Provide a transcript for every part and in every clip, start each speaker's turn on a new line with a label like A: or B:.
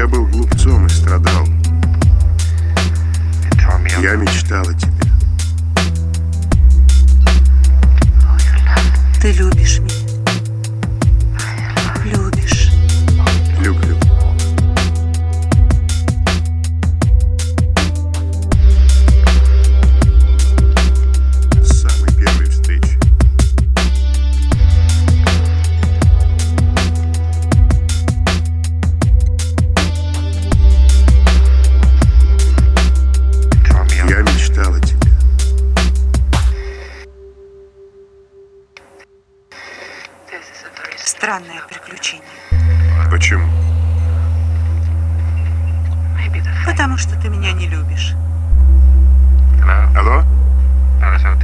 A: Я был глупцом и страдал. Я мечтал о тебе.
B: Ты любишь меня. Странное приключение.
A: Почему?
B: Потому что ты меня не любишь.
A: Алло?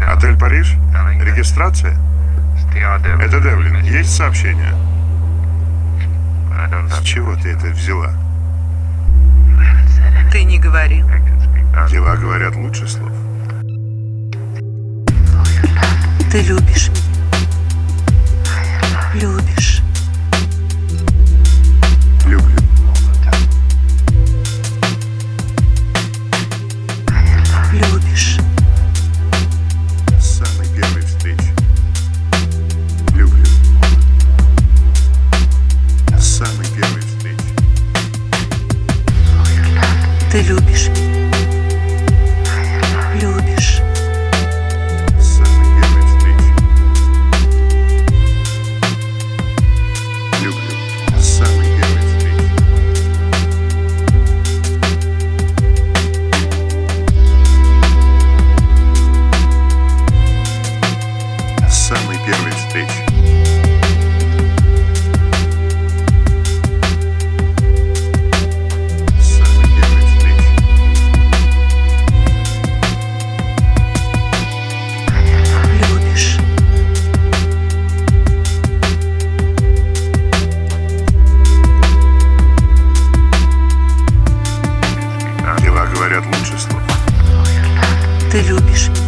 A: Отель Париж? Регистрация? Это Девлин. Есть сообщение? С чего ты это взяла?
B: Ты не говорил.
A: Дела говорят лучше слов.
B: Ты любишь меня. Любишь. ты любишь.